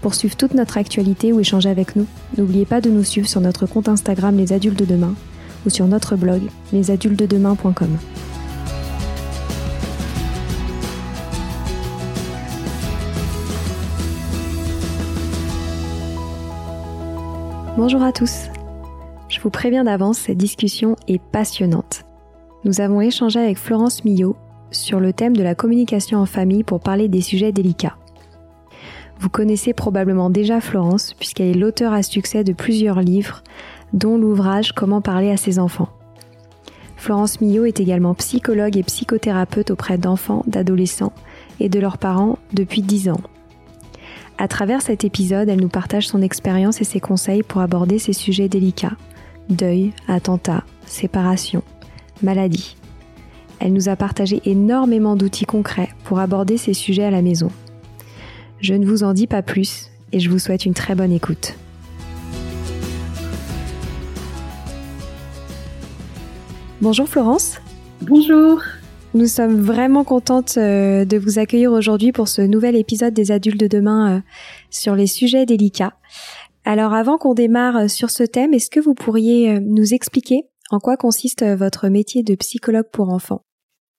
Pour suivre toute notre actualité ou échanger avec nous, n'oubliez pas de nous suivre sur notre compte Instagram Les Adultes de Demain ou sur notre blog lesadultesdedemain.com. Bonjour à tous. Je vous préviens d'avance, cette discussion est passionnante. Nous avons échangé avec Florence Millot sur le thème de la communication en famille pour parler des sujets délicats. Vous connaissez probablement déjà Florence puisqu'elle est l'auteur à succès de plusieurs livres, dont l'ouvrage Comment parler à ses enfants. Florence Millot est également psychologue et psychothérapeute auprès d'enfants, d'adolescents et de leurs parents depuis 10 ans. À travers cet épisode, elle nous partage son expérience et ses conseils pour aborder ces sujets délicats. Deuil, attentat, séparation, maladie. Elle nous a partagé énormément d'outils concrets pour aborder ces sujets à la maison. Je ne vous en dis pas plus et je vous souhaite une très bonne écoute. Bonjour Florence. Bonjour. Nous sommes vraiment contentes euh, de vous accueillir aujourd'hui pour ce nouvel épisode des adultes de demain euh, sur les sujets délicats. Alors avant qu'on démarre euh, sur ce thème, est-ce que vous pourriez nous expliquer en quoi consiste votre métier de psychologue pour enfants?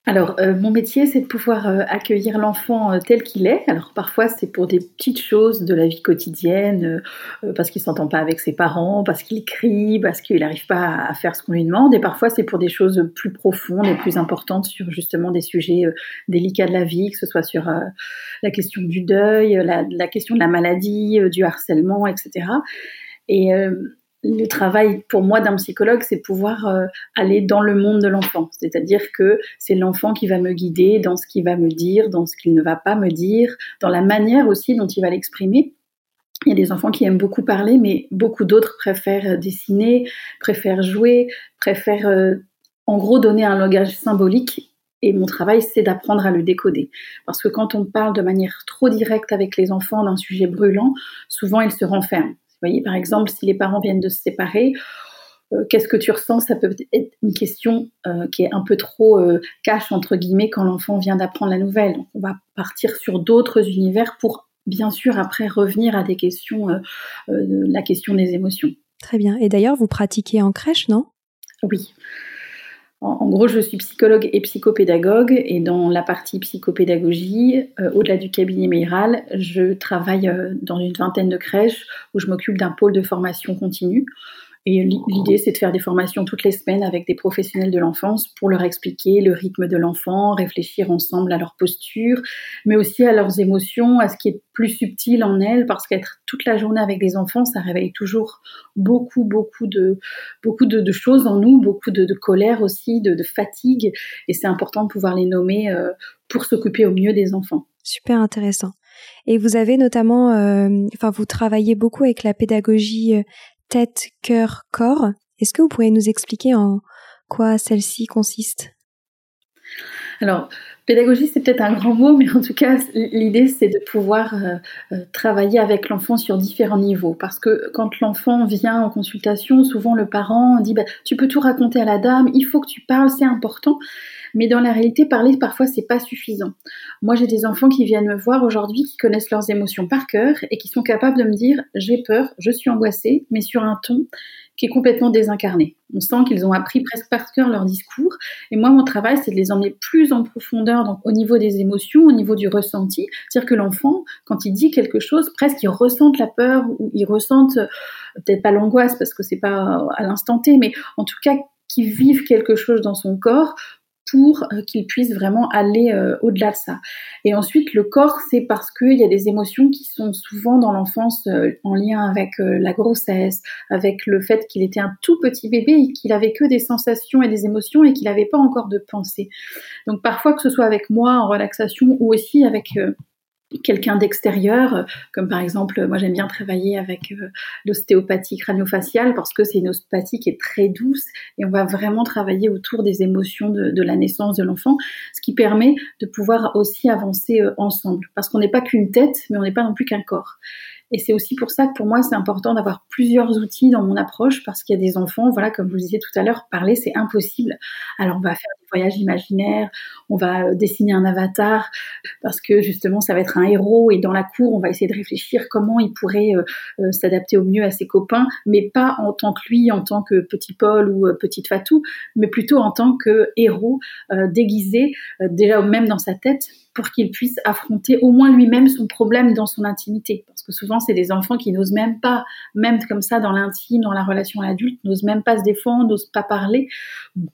Alors, euh, mon métier, c'est de pouvoir euh, accueillir l'enfant euh, tel qu'il est. Alors, parfois, c'est pour des petites choses de la vie quotidienne, parce qu'il s'entend pas avec ses parents, parce qu'il crie, parce qu'il n'arrive pas à, faire ce qu'on lui demande. Et parfois, c'est pour des choses plus profondes et plus importantes sur justement des sujets délicats de la vie, que ce soit sur la question du deuil, la, la, question de la maladie, du harcèlement, etc. Et le travail pour moi d'un psychologue, c'est pouvoir euh, aller dans le monde de l'enfant. C'est-à-dire que c'est l'enfant qui va me guider dans ce qu'il va me dire, dans ce qu'il ne va pas me dire, dans la manière aussi dont il va l'exprimer. Il y a des enfants qui aiment beaucoup parler, mais beaucoup d'autres préfèrent dessiner, préfèrent jouer, préfèrent euh, en gros donner un langage symbolique. Et mon travail, c'est d'apprendre à le décoder. Parce que quand on parle de manière trop directe avec les enfants d'un sujet brûlant, souvent ils se renferment voyez, par exemple, si les parents viennent de se séparer, euh, qu'est-ce que tu ressens? Ça peut être une question euh, qui est un peu trop euh, cache, entre guillemets, quand l'enfant vient d'apprendre la nouvelle. Donc, on va partir sur d'autres univers pour, bien sûr, après revenir à des questions, la question des émotions. Très bien. Et d'ailleurs, vous pratiquez en crèche, non? Oui. En, gros, je suis psychologue et psychopédagogue, et dans la partie psychopédagogie, euh, au-delà du cabinet méral, je travaille euh, dans une vingtaine de crèches où je m'occupe d'un pôle de formation continue. Et l'idée, c'est de faire des formations toutes les semaines avec des professionnels de l'enfance pour leur expliquer le rythme de l'enfant, réfléchir ensemble à leur posture, mais aussi à leurs émotions, à ce qui est plus subtil en elles, parce qu'être toute la journée avec des enfants, ça réveille toujours beaucoup, beaucoup de, beaucoup de, choses en nous, beaucoup de, colère aussi, de, fatigue, et c'est important de pouvoir les nommer euh, pour s'occuper au mieux des enfants. Super intéressant. Et vous avez notamment, euh, enfin, vous travaillez beaucoup avec la pédagogie euh, tête, cœur, corps. Est-ce que vous pourriez nous expliquer en quoi celle-ci consiste? Alors, pédagogie, c'est peut-être un grand mot, mais en tout cas, l'idée, c'est de pouvoir euh, euh, travailler avec l'enfant sur différents niveaux. Parce que quand l'enfant vient en consultation, souvent le parent dit bah, Tu peux tout raconter à la dame, il faut que tu parles, c'est important. Mais dans la réalité, parler parfois c'est pas suffisant. Moi, j'ai des enfants qui viennent me voir aujourd'hui, qui connaissent leurs émotions par cœur et qui sont capables de me dire j'ai peur, je suis angoissée, mais sur un ton qui est complètement désincarné. On sent qu'ils ont appris presque par cœur leur discours. Et moi, mon travail, c'est de les emmener plus en profondeur donc, au niveau des émotions, au niveau du ressenti. C'est-à-dire que l'enfant, quand il dit quelque chose, presque il ressente la peur ou il ressente peut-être pas l'angoisse parce que c'est pas à l'instant T, mais en tout cas qui vive quelque chose dans son corps pour euh, qu'il puisse vraiment aller euh, au-delà de ça. Et ensuite, le corps, c'est parce qu'il y a des émotions qui sont souvent dans l'enfance euh, en lien avec la grossesse, avec le fait qu'il était un tout petit bébé et qu'il avait que des sensations et des émotions et qu'il n'avait pas encore de pensée. Donc parfois, que ce soit avec moi en relaxation ou aussi avec quelqu'un d'extérieur, comme par exemple, moi j'aime bien travailler avec euh, l'ostéopathie craniofaciale parce que c'est une ostéopathie qui est très douce et on va vraiment travailler autour des émotions de, la naissance de l'enfant, ce qui permet de pouvoir aussi avancer euh, ensemble parce qu'on n'est pas qu'une tête, mais on n'est pas non plus qu'un corps. Et c'est aussi pour ça que pour moi, c'est important d'avoir plusieurs outils dans mon approche parce qu'il y a des enfants, voilà, comme je vous disais tout à l'heure, parler, c'est impossible. Alors, on va faire des voyages imaginaires, on va euh, dessiner un avatar parce que justement, ça va être un héros et dans la cour, on va essayer de réfléchir comment il pourrait euh, euh, s'adapter au mieux à ses copains, mais pas en tant que lui, en tant que petit Paul ou petite Fatou, mais plutôt en tant que héros déguisé, déjà même dans sa tête, pour qu'il puisse affronter au moins lui-même son problème dans son intimité. Parce que souvent, c'est des enfants qui n'osent même pas, même comme ça, dans l'intime, dans la relation à l'adulte, n'osent même pas se défendre, n'osent pas parler.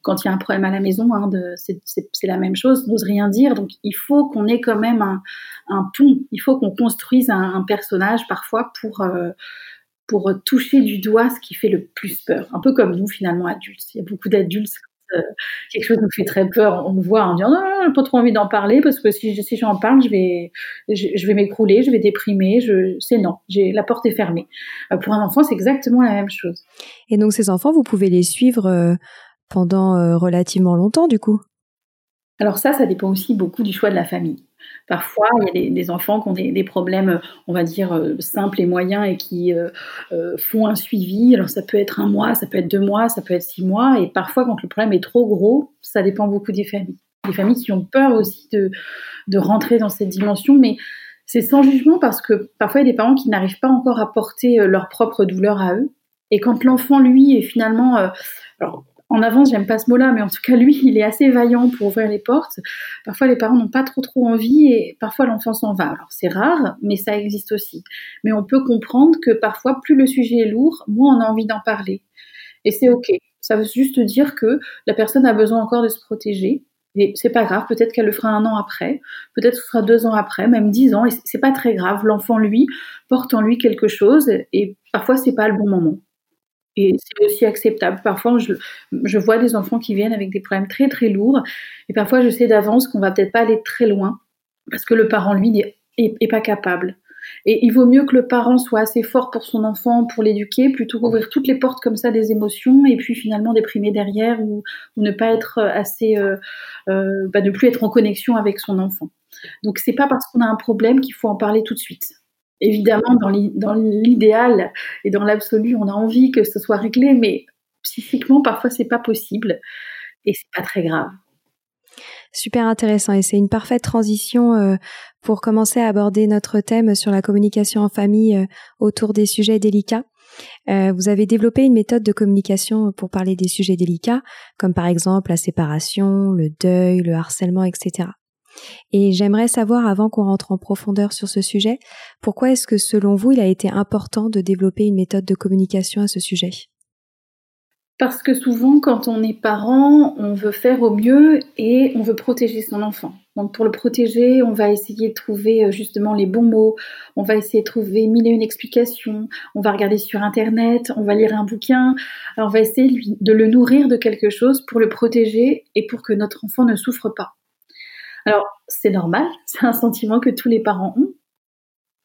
Quand il y a un problème à la maison, hein, c'est la même chose, n'osent rien dire. Donc, il faut qu'on ait quand même un, pont. Il faut qu'on construise un, personnage parfois pour... Euh, pour toucher du doigt ce qui fait le plus peur. Un peu comme nous, finalement, adultes. Il y a beaucoup d'adultes euh, quelque chose nous fait très peur, on me voit en disant non, non, pas trop envie d'en parler parce que si, si j'en parle, je vais, je, vais m'écrouler, je vais déprimer. Je, c'est non, j'ai la porte est fermée. Euh, pour un enfant, c'est exactement la même chose. Et donc ces enfants, vous pouvez les suivre euh, pendant relativement longtemps, du coup? Alors ça, ça dépend aussi beaucoup du choix de la famille. Parfois, il y a des, enfants qui ont des, problèmes, on va dire, euh, simples et moyens et qui euh, euh, font un suivi. Alors, ça peut être un mois, ça peut être deux mois, ça peut être six mois. Et parfois, quand le problème est trop gros, ça dépend beaucoup des familles. Des familles qui ont peur aussi de, de rentrer dans cette dimension, mais c'est sans jugement parce que parfois, il y a des parents qui n'arrivent pas encore à porter leur propre douleur à eux. Et quand l'enfant, lui, est finalement... alors, en avance, j'aime pas ce mot-là, mais en tout cas, lui, il est assez vaillant pour ouvrir les portes. Parfois, les parents n'ont pas trop trop envie et parfois l'enfant s'en va. Alors, c'est rare, mais ça existe aussi. Mais on peut comprendre que parfois, plus le sujet est lourd, moins on a envie d'en parler. Et c'est ok. Ça veut juste dire que la personne a besoin encore de se protéger. Et c'est pas grave, peut-être qu'elle le fera un an après, peut-être ce sera deux ans après, même dix ans, et c'est pas très grave. L'enfant, lui, porte en lui quelque chose, et parfois c'est pas le bon moment. Et c'est aussi acceptable. Parfois, je, vois des enfants qui viennent avec des problèmes très très lourds. Et parfois, je sais d'avance qu'on va peut-être pas aller très loin parce que le parent, lui, n'est est, pas capable. Et il vaut mieux que le parent soit assez fort pour son enfant, pour l'éduquer, plutôt qu'ouvrir toutes les portes comme ça des émotions et puis finalement déprimer derrière ou, ou ne pas être assez, euh, euh, bah, ne plus être en connexion avec son enfant. Donc c'est pas parce qu'on a un problème qu'il faut en parler tout de suite. Évidemment, dans l'idéal et dans l'absolu, on a envie que ce soit réglé, mais psychiquement, parfois, c'est pas possible et c'est pas très grave. Super intéressant et c'est une parfaite transition euh, pour commencer à aborder notre thème sur la communication en famille euh, autour des sujets délicats. Euh, vous avez développé une méthode de communication pour parler des sujets délicats, comme par exemple la séparation, le deuil, le harcèlement, etc. Et j'aimerais savoir, avant qu'on rentre en profondeur sur ce sujet, pourquoi est-ce que selon vous, il a été important de développer une méthode de communication à ce sujet? Parce que souvent, quand on est parent, on veut faire au mieux et on veut protéger son enfant. Donc pour le protéger, on va essayer de trouver euh, justement les bons mots, on va essayer de trouver mille et une explications, on va regarder sur Internet, on va lire un bouquin, on va essayer de le nourrir de quelque chose pour le protéger et pour que notre enfant ne souffre pas. Alors, c'est normal, c'est un sentiment que tous les parents ont,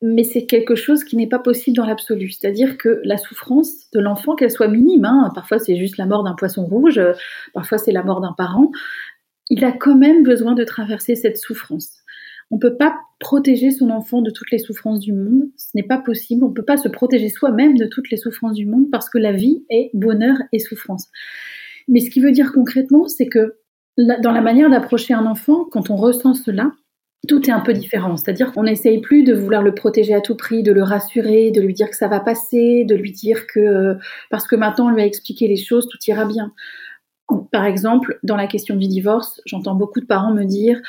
mais c'est quelque chose qui n'est pas possible dans l'absolu. C'est-à-dire que la souffrance de l'enfant, qu'elle soit minime, hein, parfois c'est juste la mort d'un poisson rouge, parfois c'est la mort d'un parent, il a quand même besoin de traverser cette souffrance. On ne peut pas protéger son enfant de toutes les souffrances du monde, ce n'est pas possible, on ne peut pas se protéger soi-même de toutes les souffrances du monde parce que la vie est bonheur et souffrance. Mais ce qui veut dire concrètement, c'est que dans la manière d'approcher un enfant, quand on ressent cela, tout est un peu différent. C'est-à-dire qu'on n'essaye plus de vouloir le protéger à tout prix, de le rassurer, de lui dire que ça va passer, de lui dire que euh, parce que maintenant on lui a expliqué les choses, tout ira bien. Par exemple, dans la question du divorce, j'entends beaucoup de parents me dire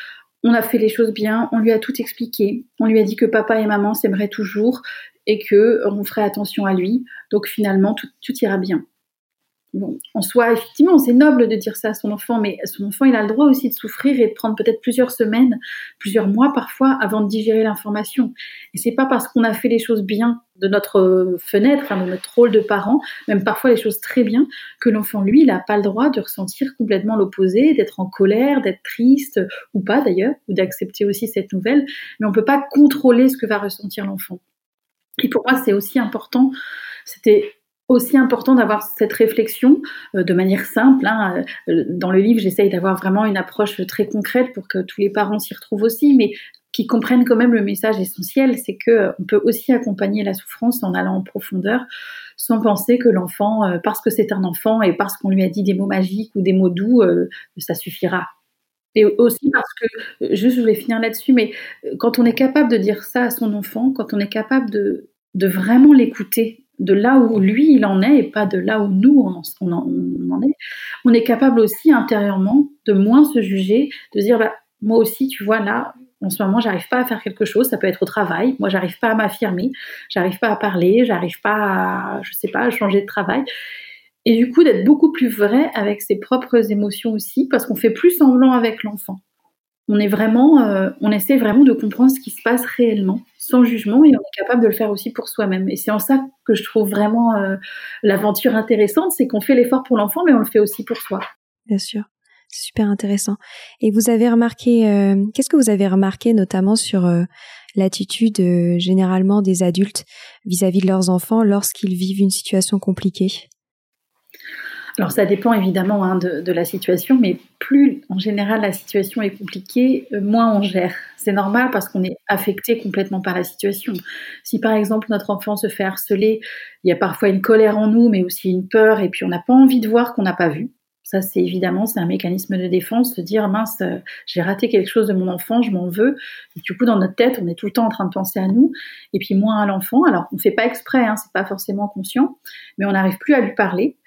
on a fait les choses bien, on lui a tout expliqué, on lui a dit que papa et maman s'aimeraient toujours et que on ferait attention à lui, donc finalement tout ira bien. Bon, en soi, effectivement, c'est noble de dire ça à son enfant, mais son enfant, il a le droit aussi de souffrir et de prendre peut-être plusieurs semaines, plusieurs mois parfois, avant de digérer l'information. Et c'est pas parce qu'on a fait les choses bien de notre fenêtre, enfin, de notre rôle de parent, même parfois les choses très bien, que l'enfant, lui, il n'a pas le droit de ressentir complètement l'opposé, d'être en colère, d'être triste, ou pas d'ailleurs, ou d'accepter aussi cette nouvelle. Mais on peut pas contrôler ce que va ressentir l'enfant. Et pour moi, c'est aussi important. C'était aussi important d'avoir cette réflexion euh, de manière simple. Hein. Euh, dans le livre, j'essaye d'avoir vraiment une approche très concrète pour que tous les parents s'y retrouvent aussi, mais qui comprennent quand même le message essentiel, c'est que euh, on peut aussi accompagner la souffrance en allant en profondeur, sans penser que l'enfant, parce que c'est un enfant et parce qu'on lui a dit des mots magiques ou des mots doux, ça suffira. Et aussi parce que, juste je voulais finir là-dessus, mais quand on est capable de dire ça à son enfant, quand on est capable de, de vraiment l'écouter de là où lui il en est et pas de là où nous on en, est. On est capable aussi intérieurement de moins se juger, de dire bah, moi aussi tu vois là en ce moment j'arrive pas à faire quelque chose, ça peut être au travail, moi j'arrive pas à m'affirmer, j'arrive pas à parler, j'arrive pas à je sais pas à changer de travail. Et du coup d'être beaucoup plus vrai avec ses propres émotions aussi parce qu'on fait plus semblant avec l'enfant on est vraiment, euh, on essaie vraiment de comprendre ce qui se passe réellement, sans jugement, et on est capable de le faire aussi pour soi-même. Et c'est en ça que je trouve vraiment euh, l'aventure intéressante, c'est qu'on fait l'effort pour l'enfant, mais on le fait aussi pour soi. Bien sûr, c'est super intéressant. Et vous avez remarqué, euh, qu'est-ce que vous avez remarqué notamment sur l'attitude généralement des adultes vis à -vis de leurs enfants lorsqu'ils vivent une situation compliquée? Alors ça dépend évidemment hein, de, la situation, mais plus en général la situation est compliquée, euh, moins on gère. C'est normal parce qu'on est affecté complètement par la situation. Si par exemple notre enfant se fait harceler, il y a parfois une colère en nous, mais aussi une peur, et puis on n'a pas envie de voir qu'on n'a pas vu. Ça, c'est évidemment, c'est un mécanisme de défense, de dire mince, euh, j'ai raté quelque chose de mon enfant, je m'en veux. Et du coup, dans notre tête, on est tout le temps en train de penser à nous, et puis moins à l'enfant. Alors, on ne fait pas exprès, hein, c'est pas forcément conscient, mais on n'arrive plus à lui parler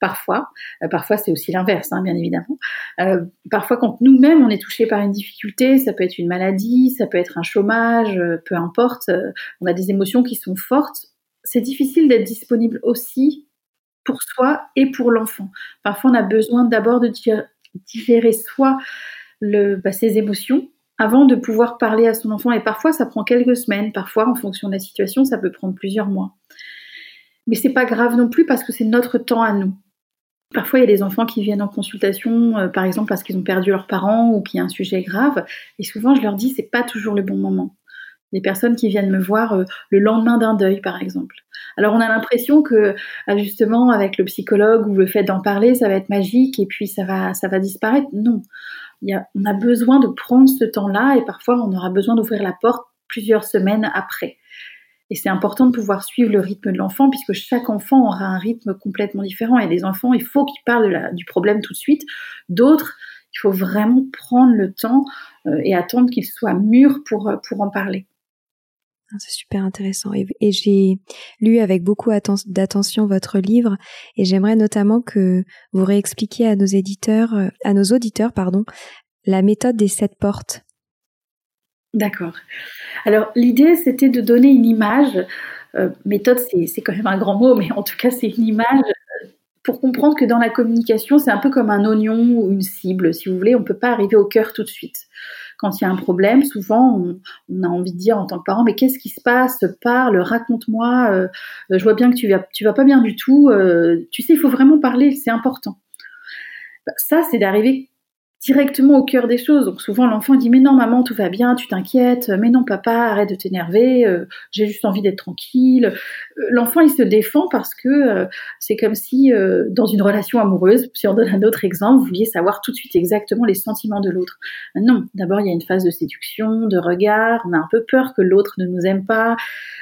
parfois. Euh, parfois, c'est aussi l'inverse, hein, bien évidemment. Euh, parfois, quand nous-mêmes, on est touché par une difficulté, ça peut être une maladie, ça peut être un chômage, euh, peu importe, on a des émotions qui sont fortes. C'est difficile d'être disponible aussi pour soi et pour l'enfant. Parfois, on a besoin d'abord de digérer soi bah, ses émotions avant de pouvoir parler à son enfant. Et parfois, ça prend quelques semaines. Parfois, en fonction de la situation, ça peut prendre plusieurs mois. Mais c'est pas grave non plus parce que c'est notre temps à nous. Parfois, il y a des enfants qui viennent en consultation, euh, par exemple parce qu'ils ont perdu leurs parents ou qu'il y a un sujet grave. Et souvent, je leur dis, c'est pas toujours le bon moment. Des personnes qui viennent me voir euh, le lendemain d'un deuil, par exemple. Alors, on a l'impression que, euh, justement, avec le psychologue ou le fait d'en parler, ça va être magique et puis ça va, ça va disparaître. Non. On a besoin de prendre ce temps-là et parfois, on aura besoin d'ouvrir la porte plusieurs semaines après. Et c'est important de pouvoir suivre le rythme de l'enfant, puisque chaque enfant aura un rythme complètement différent. A des enfants, il faut qu'ils parlent du problème tout de suite. D'autres, il faut vraiment prendre le temps euh, et attendre qu'ils soient mûrs pour, euh, pour en parler. Ah, c'est super intéressant. Et, j'ai lu avec beaucoup d'attention votre livre et j'aimerais notamment que vous réexpliquiez à nos éditeurs, euh, à nos auditeurs, pardon, la méthode des sept portes. D'accord. Alors l'idée, c'était de donner une image. Euh, méthode, c'est quand même un grand mot, mais en tout cas, c'est une image euh, pour comprendre que dans la communication, c'est un peu comme un oignon ou une cible, si vous voulez. On ne peut pas arriver au cœur tout de suite. Quand il y a un problème, souvent, on, a envie de dire en tant que parent, mais qu'est-ce qui se passe? Parle, raconte-moi. Euh, je vois bien que tu vas, tu vas pas bien du tout. tu sais, il faut vraiment parler, c'est important. Bah, ça, c'est d'arriver directement au cœur des choses. Donc souvent l'enfant dit mais non maman tout va bien, tu t'inquiètes, mais non papa arrête de t'énerver, euh, j'ai juste envie d'être tranquille. Euh, l'enfant il se défend parce que euh, c'est comme si dans une relation amoureuse, si on donne un autre exemple, vous vouliez savoir tout de suite exactement les sentiments de l'autre. Non, d'abord il y a une phase de séduction, de regard, on a un peu peur que l'autre ne nous aime pas.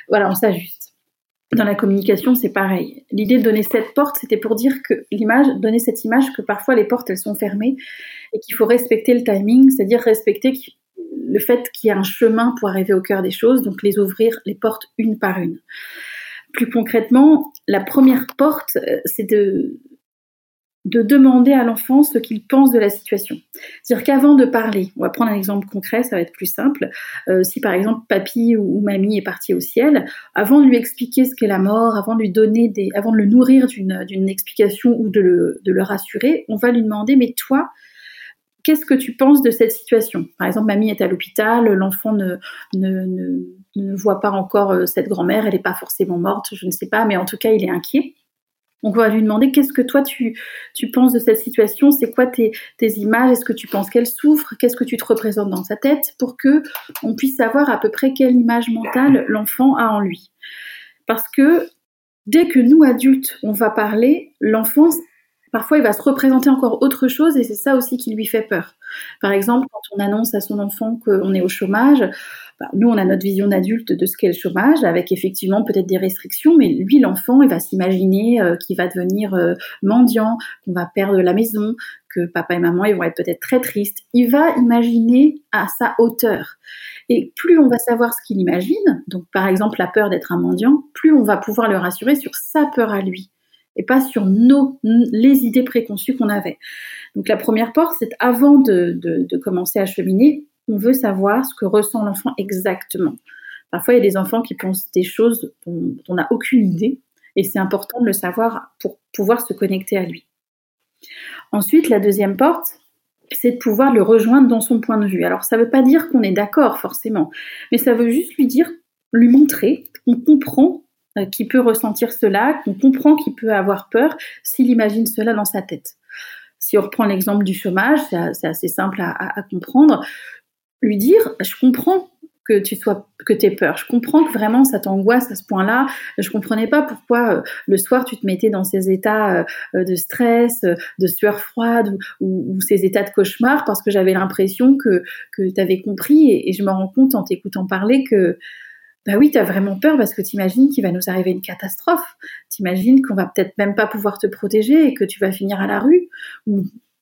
Voilà, on s'ajuste. Dans la communication, c'est pareil. L'idée de donner cette porte, c'était pour dire que l'image, donner cette image que parfois les portes, elles sont fermées et qu'il faut respecter le timing, c'est-à-dire respecter le fait qu'il y a un chemin pour arriver au cœur des choses, donc les ouvrir, les portes une par une. Plus concrètement, la première porte, euh, c'est de, de demander à l'enfant ce qu'il pense de la situation. C'est-à-dire qu'avant de parler, on va prendre un exemple concret, ça va être plus simple. Euh, si par exemple papy ou, mamie est parti au ciel, avant de lui expliquer ce qu'est la mort, avant de lui donner des, avant de le nourrir d'une explication ou de le, de le rassurer, on va lui demander mais toi, qu'est-ce que tu penses de cette situation? Par exemple, mamie est à l'hôpital, l'enfant ne, ne, ne, ne, voit pas encore euh, cette grand-mère, elle n'est pas forcément morte, je ne sais pas, mais en tout cas, il est inquiet. Donc on va lui demander qu'est-ce que toi tu, tu penses de cette situation, c'est quoi tes, tes images, est-ce que tu penses qu'elle souffre, qu'est-ce que tu te représentes dans sa tête? Pour que on puisse savoir à peu près quelle image mentale l'enfant a en lui. Parce que dès que nous adultes on va parler, l'enfant parfois il va se représenter encore autre chose et c'est ça aussi qui lui fait peur. Par exemple, quand on annonce à son enfant qu'on est au chômage, bah, nous, on a notre vision d'adulte de ce qu'est le chômage, avec effectivement peut-être des restrictions, mais lui, l'enfant, il va s'imaginer euh, qu'il va devenir euh, mendiant, qu'on va perdre la maison, que papa et maman, ils vont être peut-être très tristes. Il va imaginer à sa hauteur. Et plus on va savoir ce qu'il imagine, donc par exemple la peur d'être un mendiant, plus on va pouvoir le rassurer sur sa peur à lui et pas sur nos les idées préconçues qu'on avait. Donc la première porte, c'est avant de, de, commencer à cheminer, on veut savoir ce que ressent l'enfant exactement. Parfois, il y a des enfants qui pensent des choses dont on n'a aucune idée, et c'est important de le savoir pour pouvoir se connecter à lui. Ensuite, la deuxième porte, c'est de pouvoir le rejoindre dans son point de vue. Alors, ça ne veut pas dire qu'on est d'accord forcément, mais ça veut juste lui dire, lui montrer qu'on comprend euh, qu'il peut ressentir cela, qu'on comprend qu'il peut avoir peur s'il imagine cela dans sa tête. Si on reprend l'exemple du chômage, c'est assez simple à, comprendre. Lui dire, je comprends que tu sois que aies peur. Je comprends que vraiment ça t'angoisse à ce point-là. Je comprenais pas pourquoi euh, le soir tu te mettais dans ces états euh, de stress, de sueur froide ou, ces états de cauchemar parce que j'avais l'impression que que tu avais compris et, je me rends compte en t'écoutant parler que bah oui, tu as vraiment peur parce que tu imagines qu'il va nous arriver une catastrophe. Tu imagines qu'on va peut-être même pas pouvoir te protéger et que tu vas finir à la rue.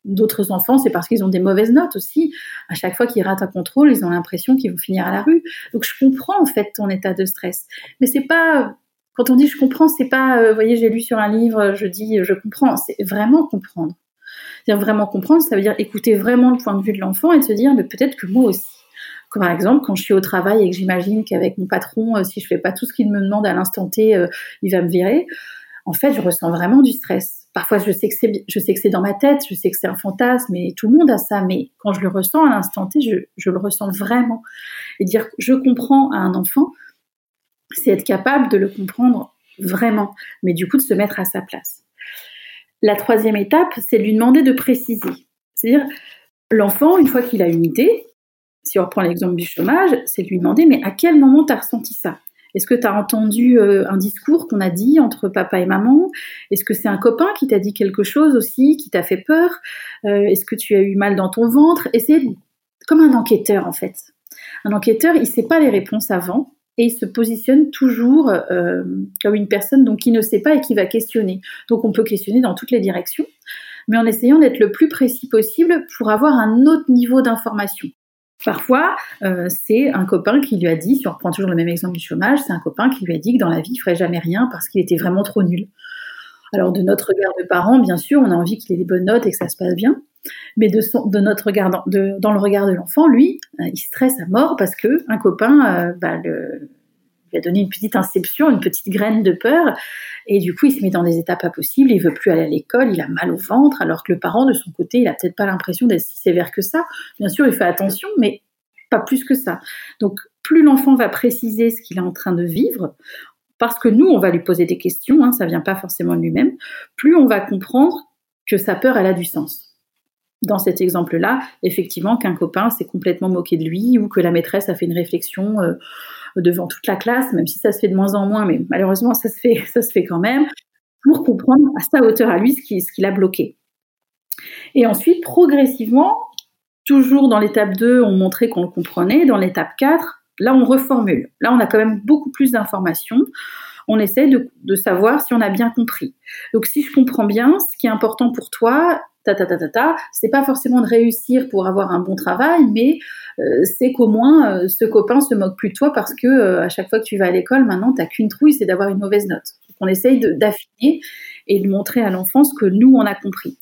D'autres enfants, c'est parce qu'ils ont des mauvaises notes aussi. À chaque fois qu'ils ratent un contrôle, ils ont l'impression qu'ils vont finir à la rue. Donc je comprends en fait ton état de stress. Mais c'est pas quand on dit je comprends, c'est pas, euh, voyez, j'ai lu sur un livre, je dis je comprends. C'est vraiment comprendre. Vraiment comprendre, ça veut dire écouter vraiment le point de vue de l'enfant et se dire, mais peut-être que moi aussi, par exemple, quand je suis au travail et que j'imagine qu'avec mon patron, euh, si je fais pas tout ce qu'il me demande à l'instant T, euh, il va me virer. En fait, je ressens vraiment du stress. Parfois, je sais que c'est, dans ma tête, je sais que c'est un fantasme, et tout le monde a ça. Mais quand je le ressens à l'instant T, je, le ressens vraiment. Et dire je comprends à un enfant, c'est être capable de le comprendre vraiment, mais du coup de se mettre à sa place. La troisième étape, c'est lui demander de préciser. C'est-à-dire, l'enfant, une fois qu'il a une idée, si on reprend l'exemple du chômage, c'est lui demander, mais à quel moment tu as ressenti ça? Est-ce que tu as entendu euh, un discours qu'on a dit entre papa et maman? Est-ce que c'est un copain qui t'a dit quelque chose aussi, qui t'a fait peur? Euh, Est-ce que tu as eu mal dans ton ventre? Et c'est comme un enquêteur en fait. Un enquêteur, il ne sait pas les réponses avant, et il se positionne toujours euh, comme une personne donc qui ne sait pas et qui va questionner. Donc on peut questionner dans toutes les directions, mais en essayant d'être le plus précis possible pour avoir un autre niveau d'information. Parfois, euh, c'est un copain qui lui a dit, si on reprend toujours le même exemple du chômage, c'est un copain qui lui a dit que dans la vie, il ferait jamais rien parce qu'il était vraiment trop nul. Alors de notre regard de parents, bien sûr, on a envie qu'il ait des bonnes notes et que ça se passe bien, mais de, son, de notre regard, de, dans le regard de l'enfant, lui, euh, il stresse à mort parce que un copain euh, bah, le, a donné une petite inception, une petite graine de peur, et du coup, il se met dans des états pas possibles, il veut plus aller à l'école, il a mal au ventre, alors que le parent, de son côté, il a peut-être pas l'impression d'être si sévère que ça. Bien sûr, il fait attention, mais pas plus que ça. Donc, plus l'enfant va préciser ce qu'il est en train de vivre, parce que nous, on va lui poser des questions, hein, ça vient pas forcément de lui-même, plus on va comprendre que sa peur, elle a du sens dans cet exemple-là, effectivement, qu'un copain s'est complètement moqué de lui ou que la maîtresse a fait une réflexion euh, devant toute la classe, même si ça se fait de moins en moins, mais malheureusement ça se fait, ça se fait quand même, pour comprendre à sa hauteur à lui ce qui, ce qui l'a bloqué. Et ensuite, progressivement, toujours dans l'étape 2, on montrait qu'on le comprenait, dans l'étape 4, là on reformule. Là on a quand même beaucoup plus d'informations. On essaie de, de savoir si on a bien compris. Donc si je comprends bien, ce qui est important pour toi, ta ta ta ta ta, c'est pas forcément de réussir pour avoir un bon travail, mais euh, c'est qu'au moins euh, ce copain se moque plus de toi parce que euh, à chaque fois que tu vas à l'école, maintenant t'as qu'une trouille, c'est d'avoir une mauvaise note. On essaye d'affiner et de montrer à l'enfant ce que nous, on a compris.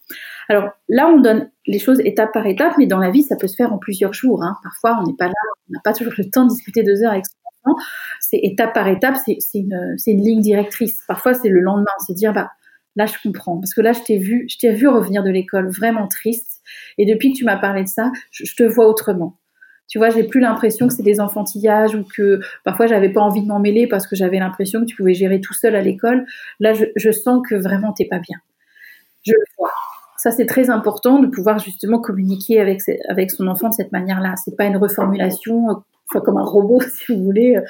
Alors là, on donne les choses étape par étape, mais dans la vie, ça peut se faire en plusieurs jours. Hein. Parfois, on n'est pas là, on n'a pas toujours le temps de discuter deux heures avec son enfant. C'est étape par étape, c'est une, une, ligne directrice. Parfois, c'est le lendemain, c'est dire, bah, là, je comprends. Parce que là, je t'ai vu, je t'ai vu revenir de l'école vraiment triste. Et depuis que tu m'as parlé de ça, je, te vois autrement. Tu vois, j'ai plus l'impression que c'est des enfantillages ou que parfois j'avais pas envie de m'en mêler parce que j'avais l'impression que tu pouvais gérer tout seul à l'école. Là, je, sens que vraiment t'es pas bien. Je le vois. Ça, c'est très important de pouvoir justement communiquer avec, avec son enfant de cette manière-là. C'est pas une reformulation, euh, comme un robot, si vous voulez. A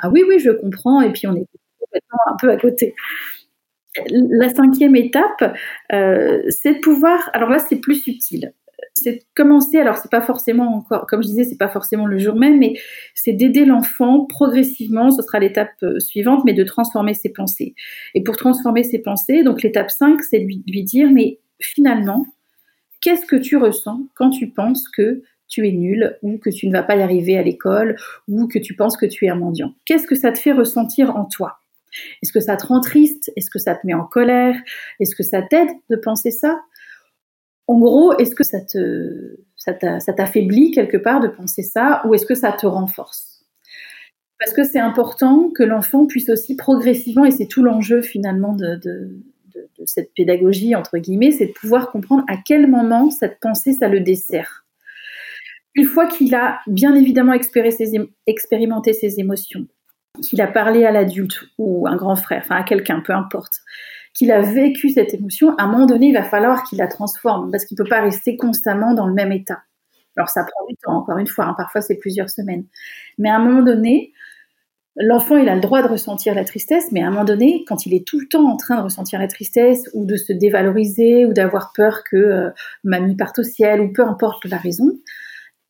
ah oui, oui, je comprends, et puis on est complètement un peu à côté. La cinquième étape, euh, c'est de pouvoir. Alors là, c'est plus subtil. C'est de commencer. Alors c'est pas forcément encore, comme je disais, c'est pas forcément le jour même, mais c'est d'aider l'enfant progressivement. Ce sera l'étape euh, suivante, mais de transformer ses pensées. Et pour transformer ses pensées, donc l'étape 5, c'est lui, lui dire, mais finalement, qu'est-ce que tu ressens quand tu penses que tu es nul ou que tu ne vas pas y arriver à l'école ou que tu penses que tu es un mendiant? Qu'est-ce que ça te fait ressentir en toi? Est-ce que ça te rend triste? Est-ce que ça te met en colère? Est-ce que ça t'aide de penser ça? En gros, est-ce que ça te ça t'affaiblit quelque part de penser ça ou est-ce que ça te renforce? Parce que c'est important que l'enfant puisse aussi progressivement, et c'est tout l'enjeu finalement de, cette pédagogie, entre guillemets, c'est de pouvoir comprendre à quel moment cette pensée, ça le dessert. Une fois qu'il a bien évidemment expérimenté ses émotions, qu'il a parlé à l'adulte ou un grand frère, enfin à quelqu'un, peu importe, qu'il a vécu cette émotion, à un moment donné, il va falloir qu'il la transforme parce qu'il ne peut pas rester constamment dans le même état. Alors ça prend du temps, encore une fois, hein, parfois c'est plusieurs semaines. Mais à un moment donné, l'enfant, il a le droit de ressentir la tristesse, mais à un moment donné, quand il est tout le temps en train de ressentir la tristesse ou de se dévaloriser ou d'avoir peur que euh, mamie parte au ciel ou peu importe la raison,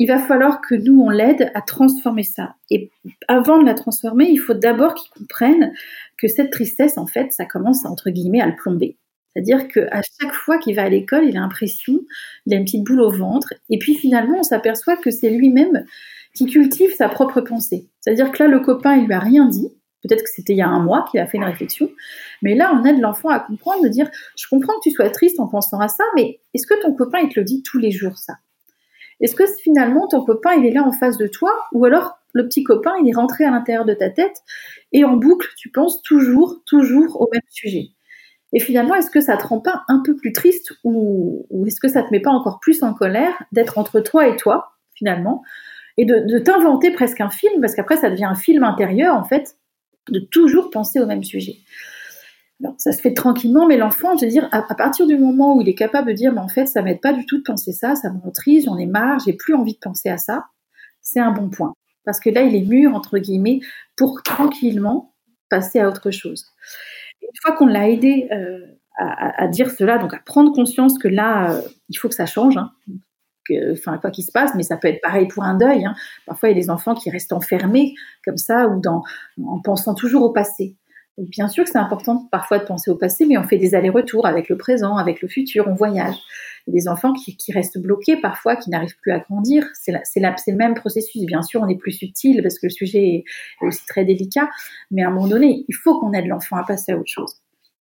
il va falloir que nous, on l'aide à transformer ça. Et avant de la transformer, il faut d'abord qu'il comprenne que cette tristesse, en fait, ça commence, entre guillemets, à le plomber. C'est-à-dire qu'à chaque fois qu'il va à l'école, il a l'impression, il a une petite boule au ventre, et puis finalement, on s'aperçoit que c'est lui-même qui cultive sa propre pensée. C'est-à-dire que là, le copain, il lui a rien dit. Peut-être que c'était il y a un mois qu'il a fait une réflexion. Mais là, on aide l'enfant à comprendre, de dire, je comprends que tu sois triste en pensant à ça, mais est-ce que ton copain, il te le dit tous les jours, ça? Est-ce que finalement ton copain il est là en face de toi ou alors le petit copain il est rentré à l'intérieur de ta tête et en boucle tu penses toujours, toujours au même sujet? Et finalement est-ce que ça te rend pas un peu plus triste ou, est-ce que ça te met pas encore plus en colère d'être entre toi et toi finalement et de, de t'inventer presque un film? Parce qu'après ça devient un film intérieur en fait de toujours penser au même sujet ça se fait tranquillement, mais l'enfant, je veux dire, à, partir du moment où il est capable de dire, mais en fait, ça m'aide pas du tout de penser ça, ça me j'en ai marre, j'ai plus envie de penser à ça, c'est un bon point. Parce que là, il est mûr, entre guillemets, pour tranquillement passer à autre chose. une fois qu'on l'a aidé euh, à, dire cela, donc à prendre conscience que là, euh, il faut que ça change, hein, enfin quoi qu'il se passe, mais ça peut être pareil pour un deuil. Hein. Parfois, il y a des enfants qui restent enfermés comme ça ou en pensant toujours au passé. Bien sûr que c'est important parfois de penser au passé, mais on fait des allers-retours avec le présent, avec le futur, on voyage. Des enfants qui, restent bloqués parfois, qui n'arrivent plus à grandir. C'est le même processus. Bien sûr, on est plus subtil parce que le sujet est aussi très délicat, mais à un moment donné, il faut qu'on aide l'enfant à passer à autre chose.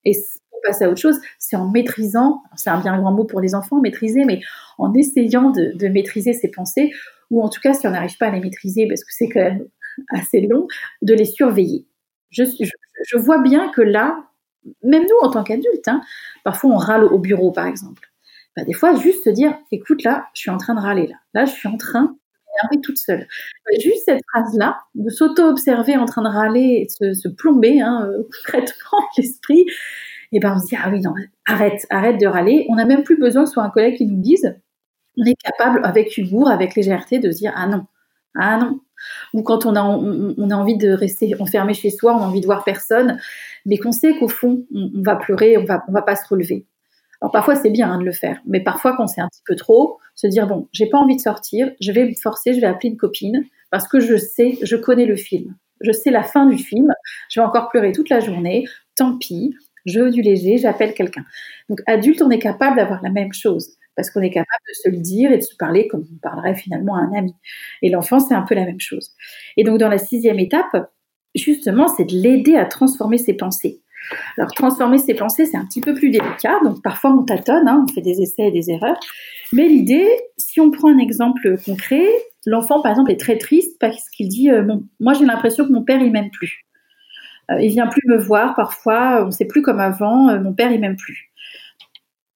Et pour passer à autre chose, c'est en maîtrisant, c'est un bien grand mot pour les enfants, maîtriser, mais en essayant de, de maîtriser ses pensées, ou en tout cas, si on n'arrive pas à les maîtriser, parce que c'est quand même assez long, de les surveiller. Je, vois bien que là, même nous en tant qu'adultes, hein, parfois on râle au bureau par exemple. Bah, des fois, juste se dire, écoute là, je suis en train de râler là. Là, je suis en train de toute seule. Bah, juste cette phrase-là, de s'auto-observer en train de râler, de se, plomber hein, euh, concrètement l'esprit, et ben on se dit, ah oui, non, arrête, arrête de râler. On n'a même plus besoin que ce soit un collègue qui nous dise. On est capable, avec humour, avec légèreté, de se dire, ah non, ah non, ou quand on a, on, a envie de rester enfermé chez soi, on a envie de voir personne, mais qu'on sait qu'au fond, on, va pleurer, on va, on va pas se relever. Alors parfois c'est bien hein, de le faire, mais parfois quand c'est un petit peu trop, se dire bon, j'ai pas envie de sortir, je vais me forcer, je vais appeler une copine parce que je sais, je connais le film, je sais la fin du film, je vais encore pleurer toute la journée, tant pis, je veux du léger, j'appelle quelqu'un. Donc adulte, on est capable d'avoir la même chose parce qu'on est capable de se le dire et de se parler comme on parlerait finalement à un ami. Et l'enfant, c'est un peu la même chose. Et donc dans la sixième étape, justement, c'est de l'aider à transformer ses pensées. Alors transformer ses pensées, c'est un petit peu plus délicat, donc parfois on tâtonne, hein, on fait des essais et des erreurs. Mais l'idée, si on prend un exemple concret, l'enfant par exemple est très triste parce qu'il dit euh, moi j'ai l'impression que mon père il m'aime plus. Euh, il vient plus me voir parfois, on ne sait plus comme avant, euh, mon père il m'aime plus.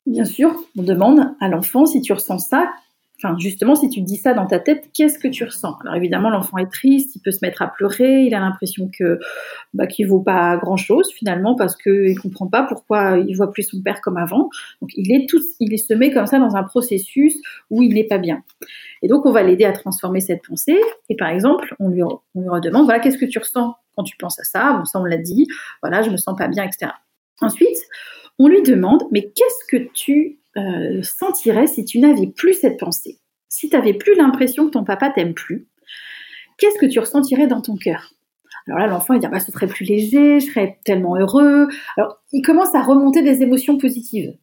Bien sûr, on demande à l'enfant si tu ressens ça, Enfin, justement, si tu dis ça dans ta tête, qu'est-ce que tu ressens? Alors évidemment, l'enfant est triste, il peut se mettre à pleurer, il a l'impression que bah, qu'il vaut pas grand-chose finalement parce qu'il comprend pas pourquoi il voit plus son père comme avant. Donc il est tout, il se met comme ça dans un processus où il n'est pas bien. Et donc on va l'aider à transformer cette pensée. Et par exemple, on lui, on lui redemande voilà qu'est-ce que tu ressens quand tu penses à ça? Bon ça on l'a dit. Voilà, je me sens pas bien, etc. Ensuite, on lui demande mais qu'est-ce que tu euh, sentirais si tu n'avais plus cette pensée? Si tu n'avais plus l'impression que ton papa t'aime plus, qu'est-ce que tu ressentirais dans ton cœur? Alors là, l'enfant, il dit, bah, ce serait plus léger, je serais tellement heureux. Alors, il commence à remonter des émotions positives.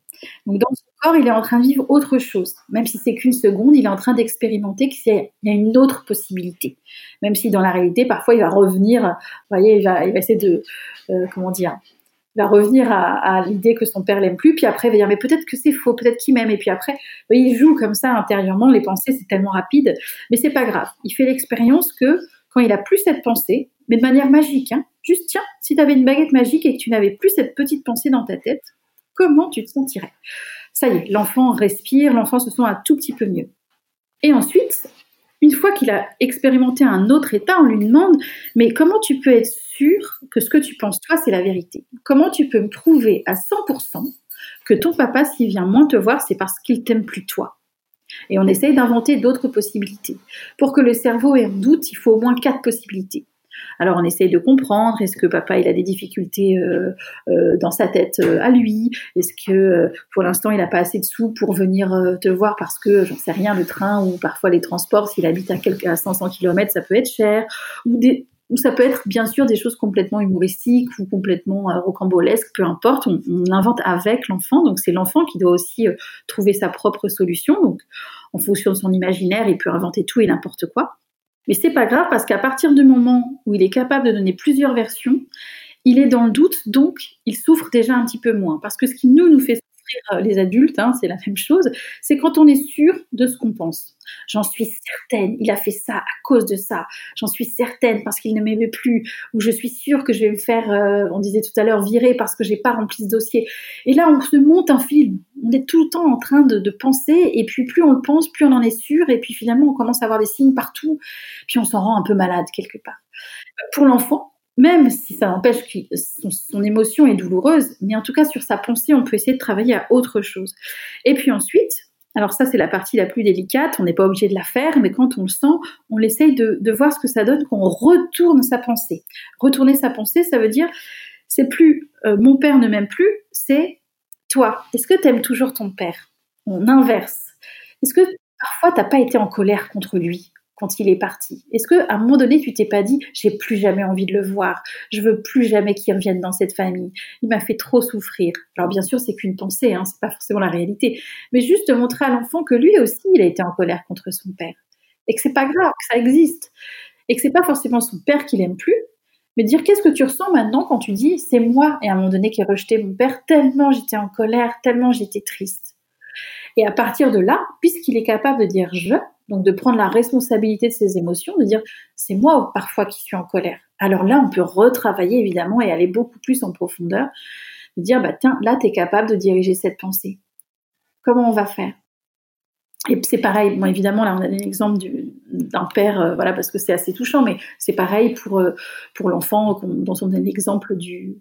Donc, dans son corps, il est en train de vivre autre chose. Même si c'est qu'une seconde, il est en train d'expérimenter qu'il y a une autre possibilité. Même si dans la réalité, parfois, il va revenir, vous voyez, il va, il va essayer de, euh, comment dire, va revenir à, l'idée que son père l'aime plus, puis après il va dire mais peut-être que c'est faux, peut-être qu'il m'aime, et puis après il joue comme ça intérieurement, les pensées c'est tellement rapide, mais c'est pas grave. Il fait l'expérience que quand il a plus cette pensée, mais de manière magique, hein, juste tiens, si tu avais une baguette magique et que tu n'avais plus cette petite pensée dans ta tête, comment tu te sentirais? Ça y est, l'enfant respire, l'enfant se sent un tout petit peu mieux. Et ensuite, une fois qu'il a expérimenté un autre état, on lui demande, mais comment tu peux être sûr que ce que tu penses toi, c'est la vérité? Comment tu peux me prouver à 100% que ton papa, s'il vient moins te voir, c'est parce qu'il t'aime plus toi? Et on essaye d'inventer d'autres possibilités. Pour que le cerveau ait un doute, il faut au moins quatre possibilités. Alors on essaye de comprendre, est-ce que papa il a des difficultés euh, euh, dans sa tête euh, à lui? Est-ce que pour l'instant il n'a pas assez de sous pour venir te voir parce que j'en sais rien, le train ou parfois les transports, s'il habite à, quelques, à 500 km, ça peut être cher? Ou des, ça peut être bien sûr des choses complètement humoristiques ou complètement rocambolesques, peu importe, on, on invente avec l'enfant, donc c'est l'enfant qui doit aussi trouver sa propre solution, donc en fonction de son imaginaire, il peut inventer tout et n'importe quoi. Mais c'est pas grave parce qu'à partir du moment où il est capable de donner plusieurs versions, il est dans le doute, donc il souffre déjà un petit peu moins. Parce que ce qui nous, nous fait euh, les adultes, hein, c'est la même chose, c'est quand on est sûr de ce qu'on pense. J'en suis certaine, il a fait ça à cause de ça. J'en suis certaine parce qu'il ne m'aimait plus. Ou je suis sûre que je vais me faire, euh, on disait tout à l'heure, virer parce que j'ai pas rempli ce dossier. Et là, on se monte un film. On est tout le temps en train de, de penser, et puis plus on le pense, plus on en est sûr, et puis finalement, on commence à avoir des signes partout, puis on s'en rend un peu malade quelque part. Pour l'enfant, même si ça empêche que son, émotion est douloureuse, mais en tout cas sur sa pensée, on peut essayer de travailler à autre chose. Et puis ensuite, alors ça c'est la partie la plus délicate, on n'est pas obligé de la faire, mais quand on le sent, on essaye de, voir ce que ça donne qu'on retourne sa pensée. Retourner sa pensée, ça veut dire, c'est plus euh, mon père ne m'aime plus, c'est toi. Est-ce que tu aimes toujours ton père? On inverse. Est-ce que parfois t'as pas été en colère contre lui? Quand il est parti. Est-ce que à un moment donné, tu t'es pas dit, j'ai plus jamais envie de le voir, je veux plus jamais qu'il revienne dans cette famille, il m'a fait trop souffrir. Alors bien sûr, c'est qu'une pensée, hein, c'est pas forcément la réalité, mais juste montrer à l'enfant que lui aussi, il a été en colère contre son père. Et que c'est pas grave, que ça existe. Et que c'est pas forcément son père qui l'aime plus, mais dire qu'est-ce que tu ressens maintenant quand tu dis c'est moi? Et à un moment donné qui ai rejeté mon père tellement j'étais en colère, tellement j'étais triste. Et à partir de là, puisqu'il est capable de dire je, donc de prendre la responsabilité de ses émotions, de dire c'est moi parfois qui suis en colère. Alors là, on peut retravailler évidemment et aller beaucoup plus en profondeur, de dire bah tiens, là tu es capable de diriger cette pensée. Comment on va faire? Et c'est pareil, évidemment, là, on a l'exemple d'un père, euh, voilà, parce que c'est assez touchant, mais c'est pareil pour, euh, l'enfant dont on a l'exemple du,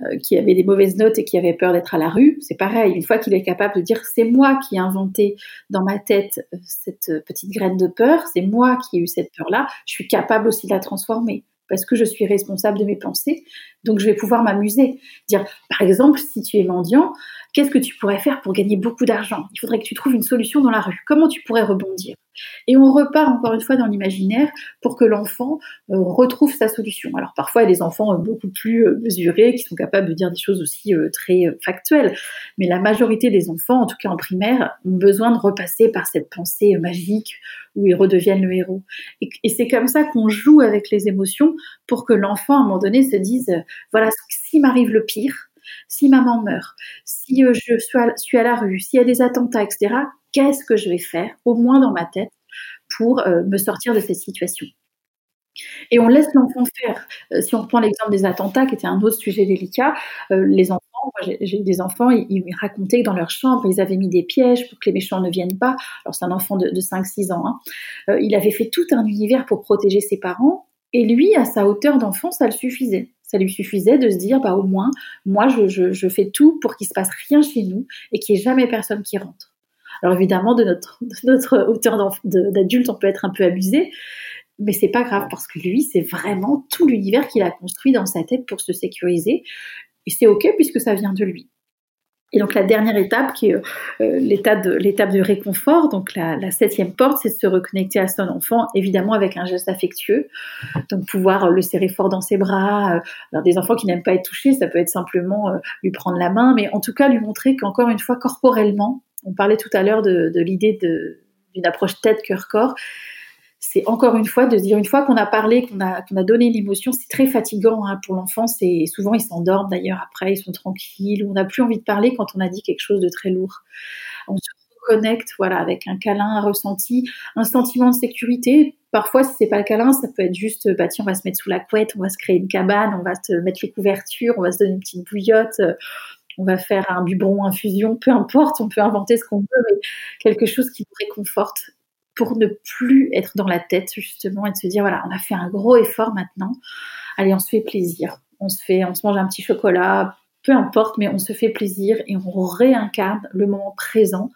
euh, qui avait des mauvaises notes et qui avait peur d'être à la rue. C'est pareil, une fois qu'il est capable de dire c'est moi qui ai inventé dans ma tête cette petite graine de peur, c'est moi qui ai eu cette peur-là, je suis capable aussi de la transformer parce que je suis responsable de mes pensées, donc je vais pouvoir m'amuser. Dire, par exemple, si tu es mendiant, qu'est-ce que tu pourrais faire pour gagner beaucoup d'argent? Il faudrait que tu trouves une solution dans la rue. Comment tu pourrais rebondir? Et on repart encore une fois dans l'imaginaire pour que l'enfant euh, retrouve sa solution. Alors parfois, il y a des enfants euh, beaucoup plus euh, mesurés qui sont capables de dire des choses aussi très factuelles, mais la majorité des enfants, en tout cas en primaire, ont besoin de repasser par cette pensée magique où ils redeviennent le héros. Et, c'est comme ça qu'on joue avec les émotions pour que l'enfant, à un moment donné, se dise, voilà, s'il m'arrive le pire, si maman meurt, si euh, je suis à, la rue, s'il y a des attentats, etc., qu'est-ce que je vais faire, au moins dans ma tête, pour euh, me sortir de cette situation? Et on laisse l'enfant faire. Euh, si on reprend l'exemple des attentats, qui était un autre sujet délicat, les enfants, j'ai des enfants, ils, racontaient que dans leur chambre, ils avaient mis des pièges pour que les méchants ne viennent pas. Alors c'est un enfant de, 5-6 ans. Hein. il avait fait tout un univers pour protéger ses parents. Et lui, à sa hauteur d'enfant, ça le suffisait. Ça lui suffisait de se dire, bah, au moins, moi, je, fais tout pour qu'il se passe rien chez nous et qu'il n'y ait jamais personne qui rentre. Alors évidemment, de notre, notre hauteur d'adulte, on peut être un peu abusé, mais c'est pas grave parce que lui, c'est vraiment tout l'univers qu'il a construit dans sa tête pour se sécuriser. Et c'est ok puisque ça vient de lui. Et donc la dernière étape, qui est euh, l'étape de réconfort, donc la, septième porte, c'est de se reconnecter à son enfant, évidemment avec un geste affectueux, donc pouvoir le serrer fort dans ses bras. Euh, alors des enfants qui n'aiment pas être touchés, ça peut être simplement euh, lui prendre la main, mais en tout cas lui montrer qu'encore une fois corporellement, on parlait tout à l'heure de, de l'idée d'une approche tête cœur corps, c'est encore une fois de dire une fois qu'on a parlé, qu'on a, qu'on a donné l'émotion, c'est très fatigant hein, pour l'enfant. et souvent ils s'endorment d'ailleurs après, ils sont tranquilles. on n'a plus envie de parler quand on a dit quelque chose de très lourd. On se reconnecte, voilà, avec un câlin, un ressenti, un sentiment de sécurité. Parfois, si c'est pas le câlin, ça peut être juste, bah tiens, on va se mettre sous la couette, on va se créer une cabane, on va se mettre les couvertures, on va se donner une petite bouillotte on va faire un biberon infusion, peu importe, on peut inventer ce qu'on veut, mais quelque chose qui nous réconforte pour ne plus être dans la tête justement et de se dire voilà, on a fait un gros effort maintenant. Allez, on se fait plaisir. On se fait, on se mange un petit chocolat, peu importe, mais on se fait plaisir et on réincarne le moment présent.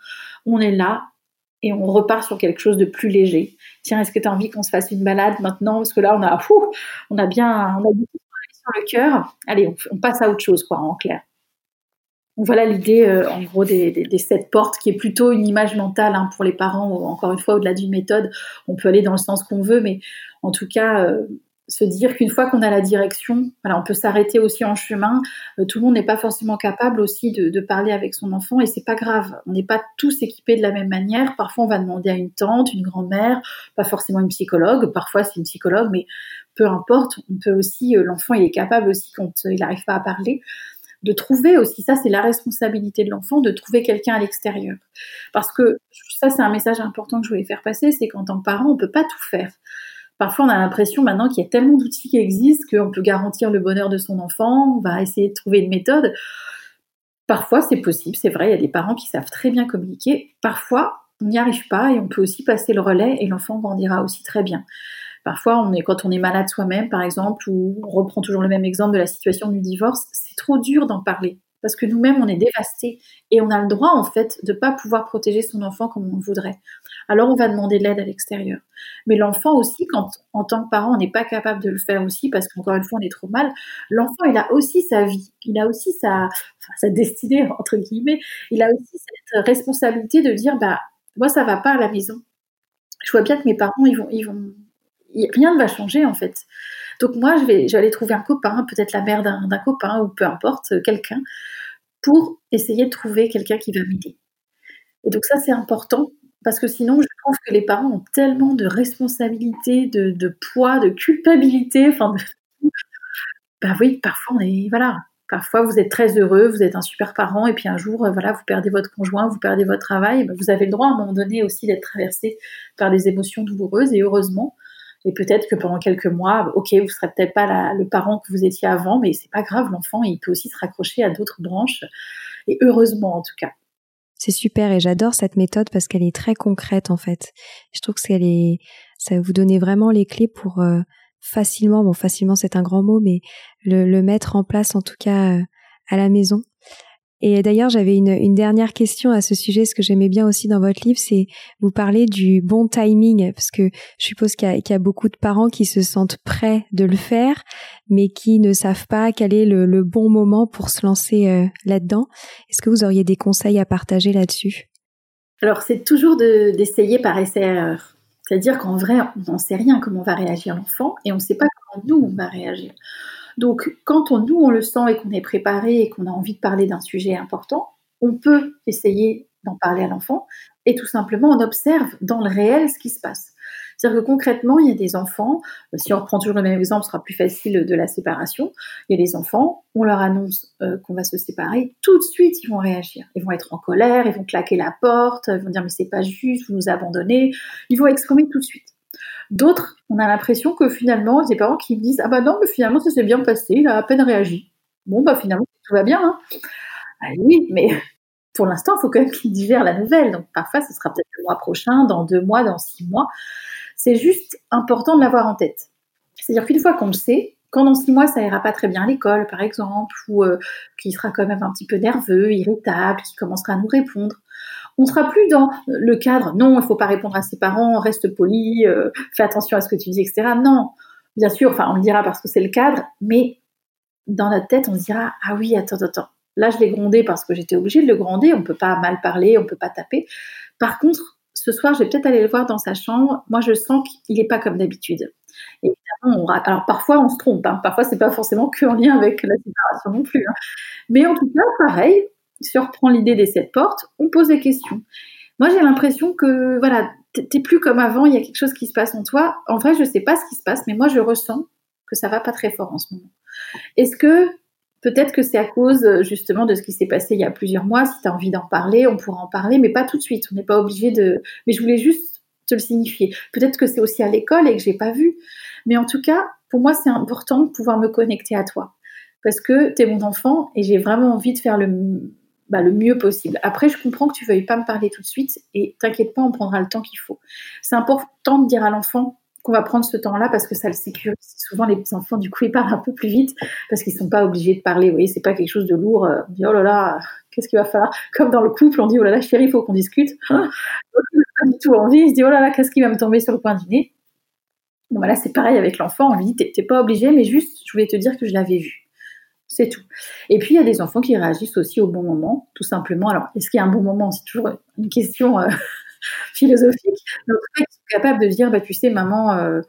On est là et on repart sur quelque chose de plus léger. Tiens, est-ce que tu as envie qu'on se fasse une balade maintenant? Parce que là, on a, on a bien, on a beaucoup sur le cœur. Allez, on, on passe à autre chose, quoi, en clair voilà l'idée, euh, en gros, des, sept portes, qui est plutôt une image mentale hein, pour les parents. Encore une fois, au-delà d'une méthode, on peut aller dans le sens qu'on veut, mais en tout cas, euh, se dire qu'une fois qu'on a la direction, on peut s'arrêter aussi en chemin. Euh, tout le monde n'est pas forcément capable aussi de, parler avec son enfant, et c'est pas grave. On n'est pas tous équipés de la même manière. Parfois, on va demander à une tante, une grand-mère, pas forcément une psychologue. Parfois, c'est une psychologue, mais peu importe. On peut aussi, l'enfant, il est capable aussi quand il n'arrive pas à parler de trouver aussi, ça c'est la responsabilité de l'enfant, de trouver quelqu'un à l'extérieur. Parce que ça c'est un message important que je voulais faire passer, c'est qu'en tant que parent, on peut pas tout faire. Parfois, on a l'impression maintenant qu'il y a tellement d'outils qui existent qu'on peut garantir le bonheur de son enfant, on va essayer de trouver une méthode. Parfois, c'est possible, c'est vrai, il y a des parents qui savent très bien communiquer. Parfois, on n'y arrive pas et on peut aussi passer le relais et l'enfant grandira aussi très bien. Parfois, on est, quand on est malade soi-même, par exemple, ou on reprend toujours le même exemple de la situation du divorce, c'est trop dur d'en parler. Parce que nous-mêmes, on est dévastés et on a le droit, en fait, de ne pas pouvoir protéger son enfant comme on voudrait. Alors, on va demander de l'aide à l'extérieur. Mais l'enfant aussi, quand, en tant que parent, on n'est pas capable de le faire aussi, parce qu'encore une fois, on est trop mal, l'enfant, il a aussi sa vie. Il a aussi sa, destinée, entre guillemets. Il a aussi cette responsabilité de dire, bah, moi, ça va pas à la maison. Je vois bien que mes parents, ils vont, rien ne va changer en fait. Donc moi, je vais, aller trouver un copain, peut-être la mère d'un copain ou peu importe, euh, quelqu'un, pour essayer de trouver quelqu'un qui va m'aider. Et donc ça, c'est important parce que sinon, je trouve que les parents ont tellement de responsabilités, de, poids, de culpabilité, enfin, bah oui, parfois on est, voilà, parfois vous êtes très heureux, vous êtes un super parent, et puis un jour, euh, voilà, vous perdez votre conjoint, vous perdez votre travail, bah, vous avez le droit à un moment donné aussi d'être traversé par des émotions douloureuses, et heureusement, et peut-être que pendant quelques mois, ok, vous serez peut-être pas le parent que vous étiez avant, mais c'est pas grave, l'enfant, il peut aussi se raccrocher à d'autres branches. Et heureusement, en tout cas. C'est super et j'adore cette méthode parce qu'elle est très concrète en fait. Je trouve que qu'elle est, ça vous donner vraiment les clés pour euh, facilement, bon facilement c'est un grand mot, mais le, le, mettre en place en tout cas euh, à la maison. Et d'ailleurs, j'avais une, dernière question à ce sujet. Ce que j'aimais bien aussi dans votre livre, c'est vous parler du bon timing, parce que je suppose qu'il y, a beaucoup de parents qui se sentent prêts de le faire, mais qui ne savent pas quel est le, le bon moment pour se lancer euh, là-dedans. Est-ce que vous auriez des conseils à partager là-dessus? Alors, c'est toujours d'essayer par essai-erreur. C'est-à-dire qu'en vrai, on n'en sait rien comment va réagir l'enfant, et on ne sait pas comment nous, on va réagir. Donc, quand on, nous, on le sent et qu'on est préparé et qu'on a envie de parler d'un sujet important, on peut essayer d'en parler à l'enfant et tout simplement on observe dans le réel ce qui se passe. C'est-à-dire que concrètement, il y a des enfants, euh, si on reprend toujours le même exemple, ce sera plus facile de la séparation, il y a des enfants, on leur annonce euh, qu'on va se séparer, tout de suite ils vont réagir. Ils vont être en colère, ils vont claquer la porte, ils vont dire mais c'est pas juste, vous nous abandonnez, ils vont exclamer tout de suite. D'autres, on a l'impression que finalement, des parents qui me disent ah bah non, mais finalement ça s'est bien passé, il a à peine réagi. Bon bah finalement tout va bien. Hein. Ah oui, mais pour l'instant, il faut quand même qu'il digère la nouvelle. Donc parfois, ce sera peut-être le mois prochain, dans deux mois, dans six mois. C'est juste important de l'avoir en tête. C'est-à-dire qu'une fois qu'on le sait, quand dans six mois ça ira pas très bien à l'école, par exemple, ou euh, qu'il sera quand même un petit peu nerveux, irritable, qu'il commencera à nous répondre, on sera plus dans le cadre. Non, il faut pas répondre à ses parents, reste poli, euh, fais attention à ce que tu dis, etc. Non, bien sûr, on le dira parce que c'est le cadre, mais dans notre tête on se dira ah oui attends attends Là, je l'ai grondé parce que j'étais obligée de le gronder. On peut pas mal parler, on peut pas taper. Par contre, ce soir, je vais peut-être aller le voir dans sa chambre. Moi, je sens qu'il n'est pas comme d'habitude. Évidemment, alors parfois on se trompe. Hein. Parfois, c'est pas forcément que en lien avec la séparation non plus. Hein. Mais en tout cas, pareil, reprend l'idée des sept portes, on pose des questions. Moi, j'ai l'impression que voilà, t'es plus comme avant. Il y a quelque chose qui se passe en toi. En vrai, je sais pas ce qui se passe, mais moi, je ressens que ça va pas très fort en ce moment. Est-ce que Peut-être que c'est à cause justement de ce qui s'est passé il y a plusieurs mois. Si tu as envie d'en parler, on pourra en parler, mais pas tout de suite. On n'est pas obligé de. Mais je voulais juste te le signifier. Peut-être que c'est aussi à l'école et que j'ai pas vu. Mais en tout cas, pour moi, c'est important de pouvoir me connecter à toi. Parce que tu es mon enfant et j'ai vraiment envie de faire le, bah, le mieux possible. Après, je comprends que tu veuilles pas me parler tout de suite et t'inquiète pas, on prendra le temps qu'il faut. C'est important de dire à l'enfant qu'on va prendre ce temps-là parce que ça le sécurise. Souvent, les enfants, du coup, ils parlent un peu plus vite parce qu'ils sont pas obligés de parler. Vous voyez, c'est pas quelque chose de lourd. Euh, on dit, oh là là, qu'est-ce qu'il va falloir? Comme dans le couple, on dit, oh là là, chérie, il faut qu'on discute. Hein? Pas du tout envie. Il se dit, oh là là, qu'est-ce qui va me tomber sur le coin du nez? Voilà, c'est pareil avec l'enfant. On lui dit, t'es pas obligé, mais juste, je voulais te dire que je l'avais vu. C'est tout. Et puis, il y a des enfants qui réagissent aussi au bon moment, tout simplement. Alors, est-ce qu'il y a un bon moment? C'est toujours une question. Euh, philosophique, mais cas, sont capables de dire, bah, tu sais, maman, euh,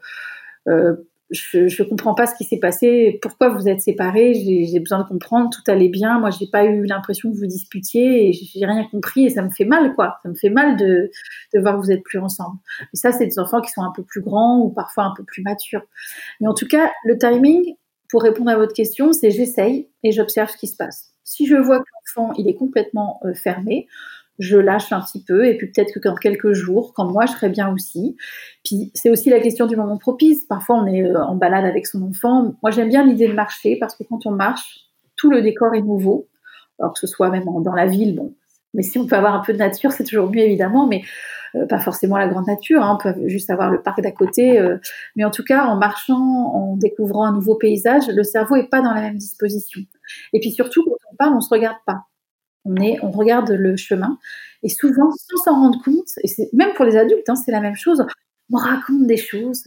euh, je ne comprends pas ce qui s'est passé, pourquoi vous êtes séparés, j'ai besoin de comprendre, tout allait bien, moi j'ai pas eu l'impression que vous disputiez et j'ai rien compris et ça me fait mal quoi, ça me fait mal de, de voir que vous êtes plus ensemble. Et ça c'est des enfants qui sont un peu plus grands ou parfois un peu plus matures. Mais en tout cas, le timing, pour répondre à votre question, c'est j'essaye et j'observe ce qui se passe. Si je vois que l'enfant il est complètement euh, fermé, je lâche un petit peu et puis peut-être que dans quelques jours, quand moi je serai bien aussi. Puis c'est aussi la question du moment propice. Parfois on est euh, en balade avec son enfant. Moi j'aime bien l'idée de marcher parce que quand on marche, tout le décor est nouveau. Alors que ce soit même dans la ville, bon. Mais si on peut avoir un peu de nature, c'est toujours mieux évidemment, mais euh, pas forcément la grande nature. Hein. on peut juste avoir le parc d'à côté. Euh. mais en tout cas, en marchant, en découvrant un nouveau paysage, le cerveau est pas dans la même disposition. Et puis surtout, quand on parle, on se regarde pas. On, est, on regarde le chemin et souvent, sans s'en rendre compte, et même pour les adultes, hein, c'est la même chose, on raconte des choses,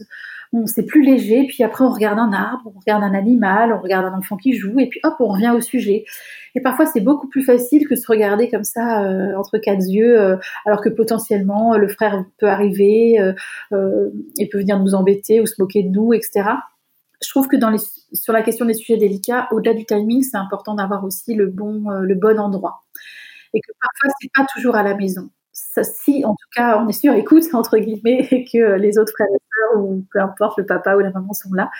on c'est plus léger, puis après on regarde un arbre, on regarde un animal, on regarde un enfant qui joue, et puis hop, on revient au sujet. Et parfois c'est beaucoup plus facile que se regarder comme ça euh, entre quatre yeux, euh, alors que potentiellement le frère peut arriver, euh, et peut venir nous embêter ou se moquer de nous, etc je trouve que sur la question des sujets délicats, au-delà du timing, c'est important d'avoir aussi le bon, euh, le bon endroit. Et que parfois, c'est pas toujours à la maison. Si, en tout cas, on est sûr, écoute, entre guillemets, et que les autres frères ou peu importe, le papa ou la maman sont là,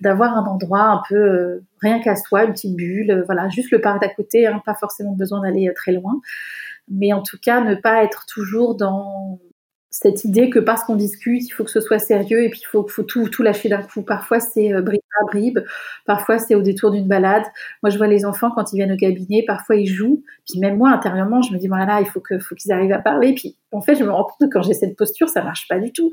d'avoir un endroit un peu, euh, rien qu'à soi, une petite bulle, euh, voilà, juste le parc d'à côté, hein, pas forcément besoin d'aller très loin. Mais en tout cas, ne pas être toujours dans, cette idée que parce qu'on discute, il faut que ce soit sérieux et puis il faut, tout, tout lâcher d'un coup. Parfois, c'est euh, bribe à bribe, parfois, c'est au détour d'une balade. Moi, je vois les enfants quand ils viennent au cabinet, parfois ils jouent. Puis même moi, intérieurement, je me dis, voilà, là, il faut qu'ils arrivent à parler. Puis en fait, je me rends compte que quand j'ai cette posture, ça marche pas du tout.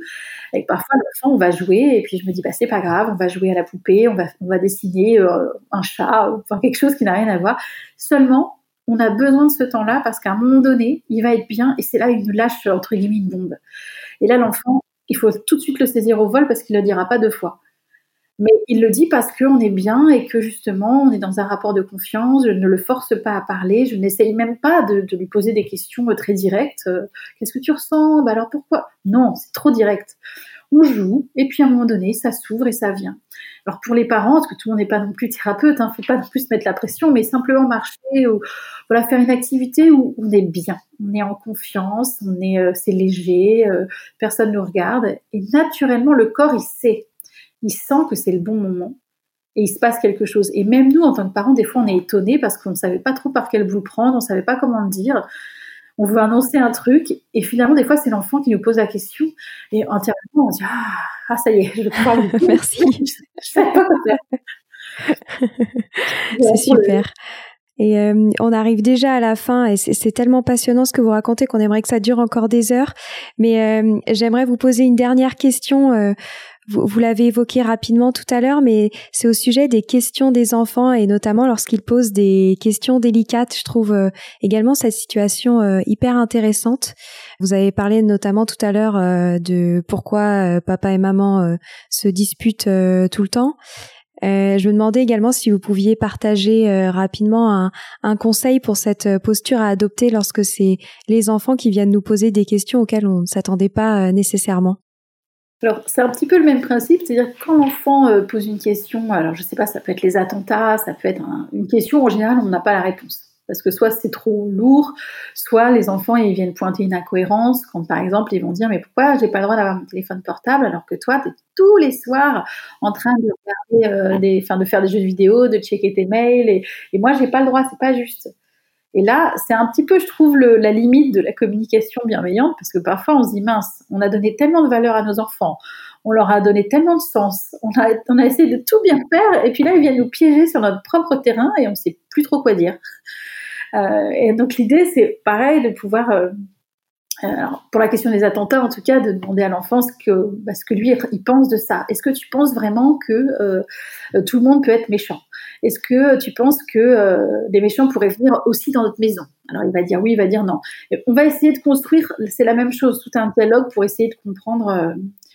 Et parfois, l'enfant, on va jouer et puis je me dis, bah, c'est pas grave, on va jouer à la poupée, on va, dessiner euh, un chat, enfin, quelque chose qui n'a rien à voir. Seulement, on a besoin de ce temps-là parce qu'à un moment donné, il va être bien et c'est là il nous lâche entre guillemets une bombe. Et là, l'enfant, il faut tout de suite le saisir au vol parce qu'il ne le dira pas deux fois. Mais il le dit parce qu'on est bien et que justement, on est dans un rapport de confiance. Je ne le force pas à parler. Je n'essaye même pas de, lui poser des questions très directes. Euh, qu'est-ce que tu ressens? Bah Alors pourquoi? Non, c'est trop direct. On joue, et puis à un moment donné, ça s'ouvre et ça vient. Alors pour les parents, parce que tout le monde n'est pas non plus thérapeute, hein, faut pas non plus se mettre la pression, mais simplement marcher ou voilà faire une activité où on est bien, on est en confiance, on est euh, c'est léger, euh, personne nous regarde, et naturellement le corps il sait, il sent que c'est le bon moment et il se passe quelque chose. Et même nous, en tant que parents, des fois, on est étonnés parce qu'on ne savait pas trop par quel bout prendre, on ne savait pas comment le dire on veut annoncer un truc, et finalement, des fois, c'est l'enfant qui nous pose la question, et entièrement, on dit ah, ah, ça y est, je comprends. Merci. je, c'est super. Et euh, on arrive déjà à la fin et c'est tellement passionnant ce que vous racontez qu'on aimerait que ça dure encore des heures. Mais euh, j'aimerais vous poser une dernière question euh, vous, l'avez évoqué rapidement tout à l'heure, mais c'est au sujet des questions des enfants et notamment lorsqu'ils posent des questions délicates. Je trouve euh, également cette situation euh, hyper intéressante. Vous avez parlé notamment tout à l'heure euh, de pourquoi papa et maman se disputent tout le temps. je me demandais également si vous pouviez partager rapidement un, un, conseil pour cette posture à adopter lorsque c'est les enfants qui viennent nous poser des questions auxquelles on ne s'attendait pas nécessairement. Alors, c'est un petit peu le même principe, c'est-à-dire quand l'enfant euh, pose une question, alors je sais pas, ça peut être les attentats, ça peut être une question, en général, on n'a pas la réponse. Parce que soit c'est trop lourd, soit les enfants ils viennent pointer une incohérence, quand par exemple ils vont dire mais pourquoi j'ai pas le droit d'avoir mon téléphone portable alors que toi tu es tous les soirs en train de euh, faire des jeux de vidéo, de checker tes mails et, et moi j'ai pas le droit, c'est pas juste. Et là, c'est un petit peu, je trouve, la limite de la communication bienveillante, parce que parfois on se dit, mince, on a donné tellement de valeur à nos enfants, on leur a donné tellement de sens, on a, essayé de tout bien faire, et puis là, ils viennent nous piéger sur notre propre terrain, et on ne sait plus trop quoi dire. Euh, et donc l'idée, c'est pareil, de pouvoir... Euh, alors, pour la question des attentats, en tout cas, de demander à l'enfant ce que, bah, ce que lui il pense de ça. Est-ce que tu penses vraiment que euh, tout le monde peut être méchant? Est-ce que tu penses que euh, des méchants pourraient venir aussi dans notre maison? Alors il va dire oui, il va dire non. on va essayer de construire, c'est la même chose, tout un dialogue pour essayer de comprendre euh,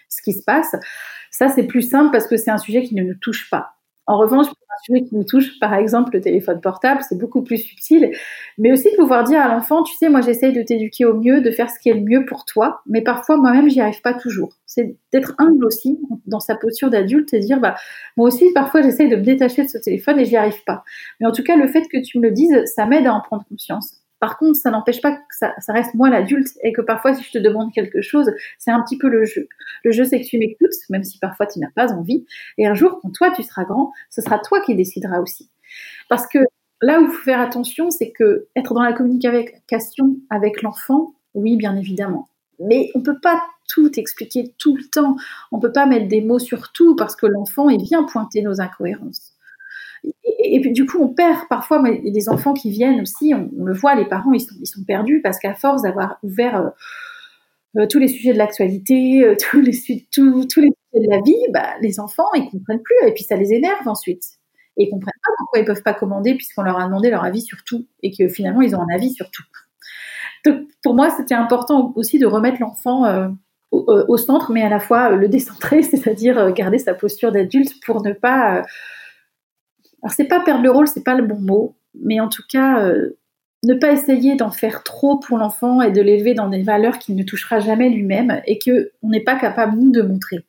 ce qui se passe. Ça, c'est plus simple parce que c'est un sujet qui ne nous touche pas. En revanche, pour un sujet qui nous touche, par exemple le téléphone portable, c'est beaucoup plus subtil. Mais aussi de pouvoir dire à l'enfant, tu sais, moi j'essaye de t'éduquer au mieux, de faire ce qui est le mieux pour toi, mais parfois moi-même j'y arrive pas toujours. C'est d'être humble aussi dans sa posture d'adulte et dire, bah moi aussi parfois j'essaye de me détacher de ce téléphone et j'y arrive pas. Mais en tout cas, le fait que tu me le dises, ça m'aide à en prendre conscience. Par contre, ça n'empêche pas que ça, reste moi l'adulte et que parfois, si je te demande quelque chose, c'est un petit peu le jeu. Le jeu, c'est que tu m'écoutes, même si parfois tu n'as pas envie. Et un jour, quand toi, tu seras grand, ce sera toi qui décideras aussi. Parce que là où il faut faire attention, c'est que être dans la communication avec l'enfant, oui, bien évidemment. Mais on ne peut pas tout expliquer tout le temps. On ne peut pas mettre des mots sur tout parce que l'enfant, il vient pointer nos incohérences et, puis du coup, on perd parfois des enfants qui viennent aussi. On, le voit, les parents, ils sont, perdus parce qu'à force d'avoir ouvert euh, euh, tous les sujets de l'actualité, euh, tous les sujets de la vie, bah, les enfants, ils comprennent plus et puis ça les énerve ensuite. Et ils comprennent pas pourquoi ils peuvent pas commander puisqu'on leur a demandé leur avis sur tout et que finalement ils ont un avis sur tout. Donc pour moi, c'était important aussi de remettre l'enfant au, centre, mais à la fois le décentrer, c'est-à-dire garder sa posture d'adulte pour ne pas alors c'est pas perdre le rôle, c'est pas le bon mot, mais en tout cas euh, ne pas essayer d'en faire trop pour l'enfant et de l'élever dans des valeurs qu'il ne touchera jamais lui-même et que on n'est pas capable nous de montrer.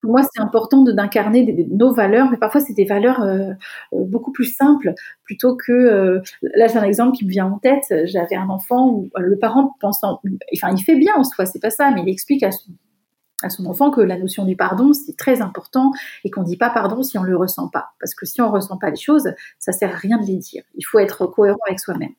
Pour moi, c'est important d'incarner nos valeurs, mais parfois c'est des valeurs euh, euh, beaucoup plus simples, plutôt que là j'ai un exemple qui me vient en tête. J'avais un enfant où le parent pensant, enfin il fait bien en soi, c'est pas ça, mais il explique à son à son enfant que la notion du pardon, c'est très important et qu'on ne dit pas pardon si on ne le ressent pas. Parce que si on ne ressent pas les choses, ça sert à rien de les dire. Il faut être cohérent avec soi-même.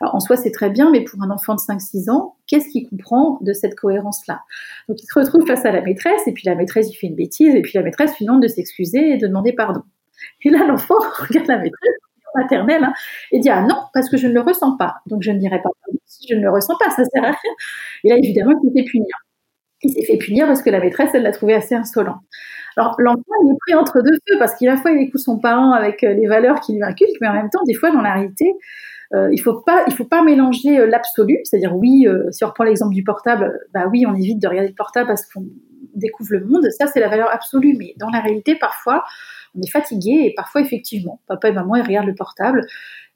Alors en soi, c'est très bien, mais pour un enfant de 5-6 ans, qu'est-ce qu'il comprend de cette cohérence-là? Donc il se retrouve face à la maîtresse, et puis la maîtresse, il fait une bêtise, et puis la maîtresse lui demande de s'excuser et de demander pardon. Et là, l'enfant regarde la maîtresse maternelle hein, et dit ah non parce que je ne le ressens pas donc je ne dirai pas pardon si je ne le ressens pas ça sert à rien et là évidemment il fait punir il s'est fait punir parce que la maîtresse, elle l'a trouvé assez insolent. Alors l'enfant, il est pris entre deux feux parce qu'à la fois, il écoute son parent avec euh, les valeurs qu'il lui inculque, mais en même temps, des fois, dans la réalité, euh, il faut pas, il faut pas mélanger euh, l'absolu, c'est-à-dire oui, si on reprend l'exemple du portable, bah oui, on évite de regarder le portable parce qu'on découvre le monde, ça c'est la valeur absolue, mais dans la réalité, parfois, on est fatigué et parfois effectivement, papa et maman ils regardent le portable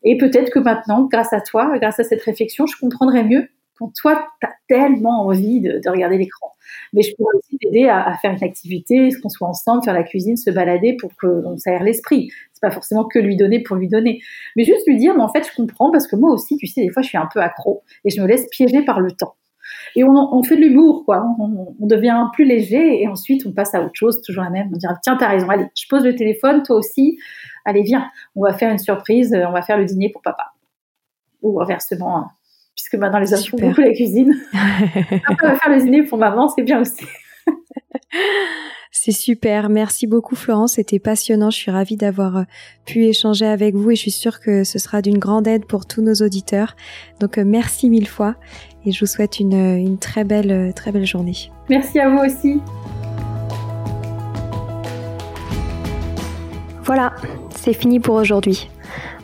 et peut-être que maintenant, grâce à toi, grâce à cette réflexion, je comprendrai mieux quand toi, tu as tellement envie de, regarder l'écran. Mais je pourrais aussi t'aider à, faire une activité, qu'on soit ensemble, faire la cuisine, se balader pour qu'on s'aère l'esprit. C'est pas forcément que lui donner pour lui donner. Mais juste lui dire, mais en fait, je comprends parce que moi aussi, tu sais, des fois, je suis un peu accro et je me laisse piéger par le temps. Et on, fait de l'humour, quoi. On, devient plus léger et ensuite on passe à autre chose, toujours la même. On dira, tiens, t'as raison, allez, je pose le téléphone, toi aussi, allez, viens, on va faire une surprise, on va faire le dîner pour papa. Ou inversement, hein puisque maintenant les hommes font beaucoup la cuisine. on va faire le dîner pour maman, c'est bien aussi. C'est super. Merci beaucoup Florence. C'était passionnant. Je suis ravie d'avoir euh, pu échanger avec vous et je suis sûre que ce sera d'une grande aide pour tous nos auditeurs. Donc euh, merci mille fois et je vous souhaite une, euh, une très belle, très belle journée. Merci à vous aussi. Voilà, c'est fini pour aujourd'hui.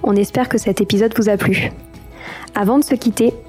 On espère que cet épisode vous a plu. Avant de se quitter,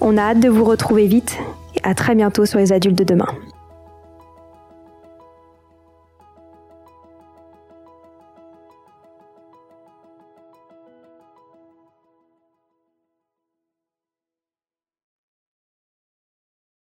On a hâte de vous retrouver vite et à très bientôt sur les adultes de demain.